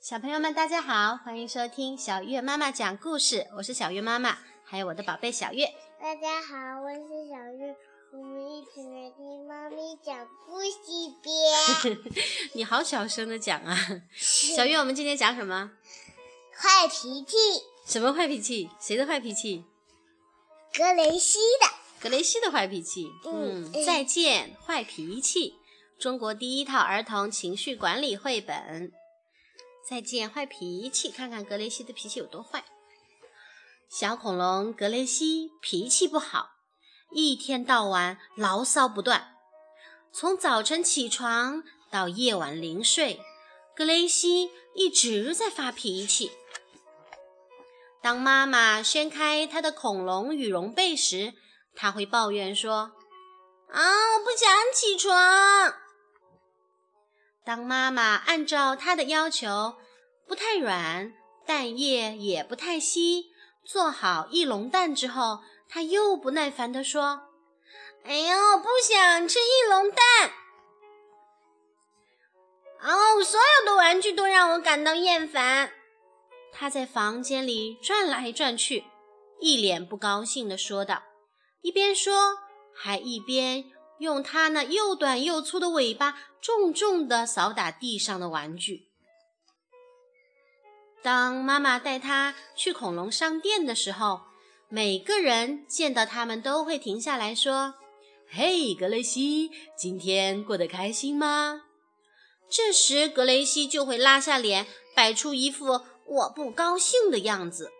小朋友们，大家好，欢迎收听小月妈妈讲故事。我是小月妈妈，还有我的宝贝小月。大家好，我是小月，我们一起来听妈咪讲故事呗。你好小声的讲啊，小月，我们今天讲什么？坏脾气。什么坏脾气？谁的坏脾气？格雷西的。格雷西的坏脾气。嗯，再见，坏脾气。中国第一套儿童情绪管理绘本。再见，坏脾气。看看格雷西的脾气有多坏。小恐龙格雷西脾气不好，一天到晚牢骚不断。从早晨起床到夜晚临睡，格雷西一直在发脾气。当妈妈掀开她的恐龙羽绒被时，他会抱怨说：“啊，我不想起床。”当妈妈按照他的要求，不太软，蛋液也不太稀，做好翼龙蛋之后，他又不耐烦地说：“哎呦，不想吃翼龙蛋！哦，所有的玩具都让我感到厌烦。”他在房间里转来转去，一脸不高兴地说道，一边说，还一边用他那又短又粗的尾巴重重地扫打地上的玩具。当妈妈带他去恐龙商店的时候，每个人见到他们都会停下来说：“嘿，格雷西，今天过得开心吗？”这时，格雷西就会拉下脸，摆出一副。我不高兴的样子。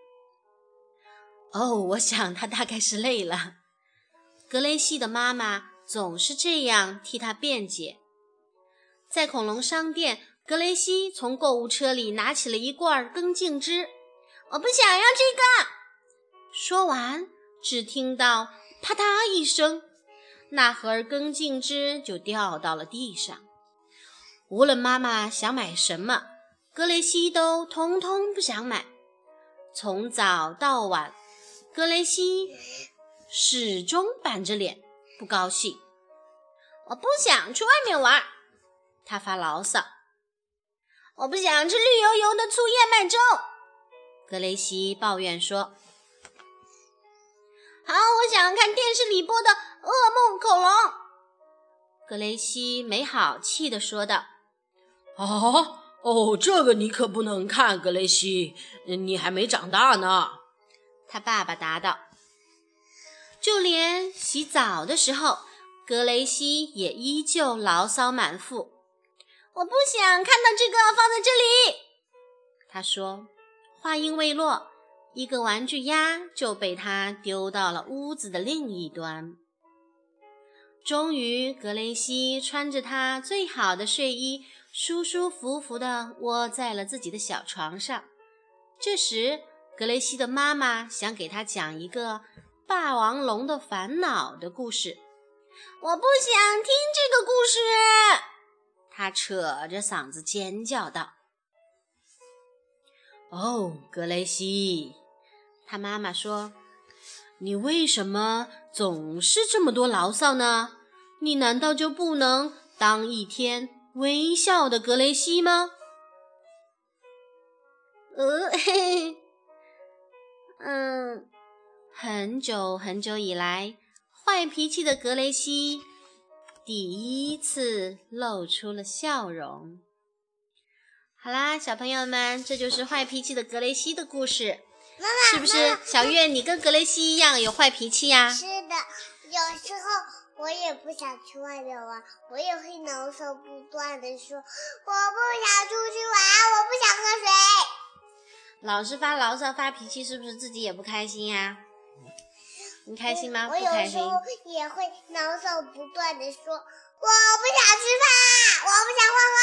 哦，我想他大概是累了。格雷西的妈妈总是这样替他辩解。在恐龙商店，格雷西从购物车里拿起了一罐根茎汁。我不想要这个。说完，只听到啪嗒一声，那盒根茎汁就掉到了地上。无论妈妈想买什么。格雷西都通通不想买，从早到晚，格雷西始终板着脸，不高兴。我不想去外面玩，他发牢骚。我不想吃绿油油的粗燕麦粥，格雷西抱怨说。好，我想看电视里播的《噩梦恐龙》，格雷西没好气地说道。啊！哦，这个你可不能看，格雷西，你还没长大呢。他爸爸答道。就连洗澡的时候，格雷西也依旧牢骚满腹。我不想看到这个，放在这里。他说。话音未落，一个玩具鸭就被他丢到了屋子的另一端。终于，格雷西穿着他最好的睡衣。舒舒服服地窝在了自己的小床上。这时，格雷西的妈妈想给他讲一个霸王龙的烦恼的故事。我不想听这个故事，他扯着嗓子尖叫道：“哦，格雷西！”他妈妈说：“你为什么总是这么多牢骚呢？你难道就不能当一天？”微笑的格雷西吗？呃，嘿嘿，嗯，很久很久以来，坏脾气的格雷西第一次露出了笑容。好啦，小朋友们，这就是坏脾气的格雷西的故事。妈妈，是不是小月？你跟格雷西一样有坏脾气呀？是的，有时候。我也不想去外面玩，我也会牢骚不断的说：“我不想出去玩，我不想喝水。”老是发牢骚、发脾气，是不是自己也不开心呀？你开心吗？我有时候也会牢骚不断的说：“我不想吃饭，我不想画画。”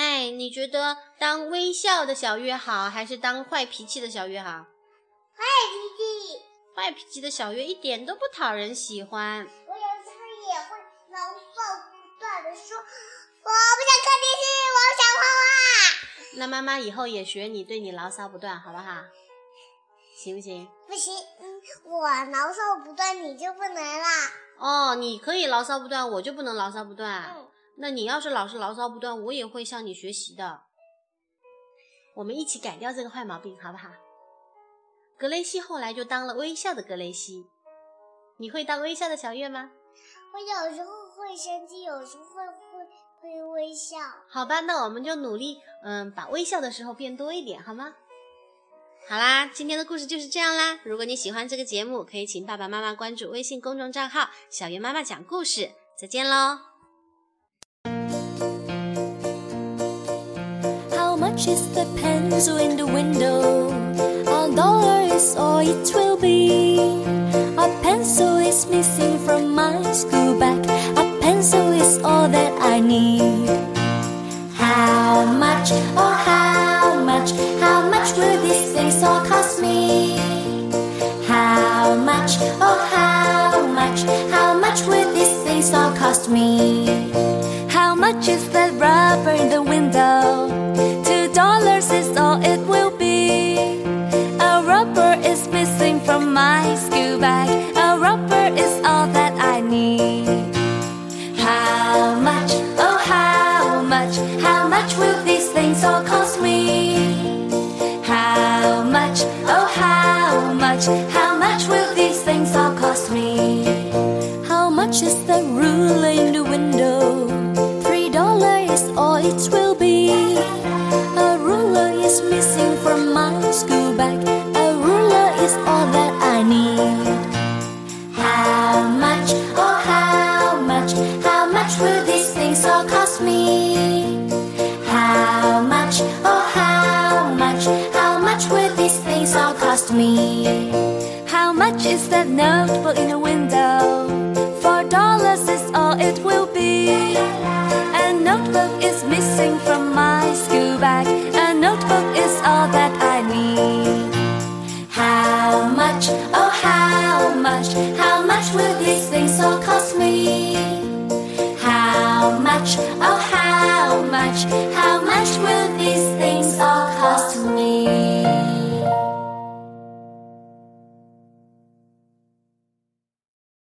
哎，你觉得当微笑的小月好，还是当坏脾气的小月好？坏脾气。坏脾气的小月一点都不讨人喜欢。我有时候也会牢骚不断的说：“我不想看电视，我想画画。”那妈妈以后也学你，对你牢骚不断，好不好？行不行？不行，嗯，我牢骚不断，你就不能啦。哦，你可以牢骚不断，我就不能牢骚不断。那你要是老是牢骚不断，我也会向你学习的。我们一起改掉这个坏毛病，好不好？格雷西后来就当了微笑的格雷西。你会当微笑的小月吗？我有时候会生气，有时候会会会微笑。好吧，那我们就努力，嗯，把微笑的时候变多一点，好吗？好啦，今天的故事就是这样啦。如果你喜欢这个节目，可以请爸爸妈妈关注微信公众账号“小月妈妈讲故事”。再见喽。How much is the pencil in the window? A dollar is all it will be. A pencil is missing all cost me? How much, oh how much, how much will these things all cost me? How much is the ruler in the window? Three dollars is all it will be. Is that notebook in the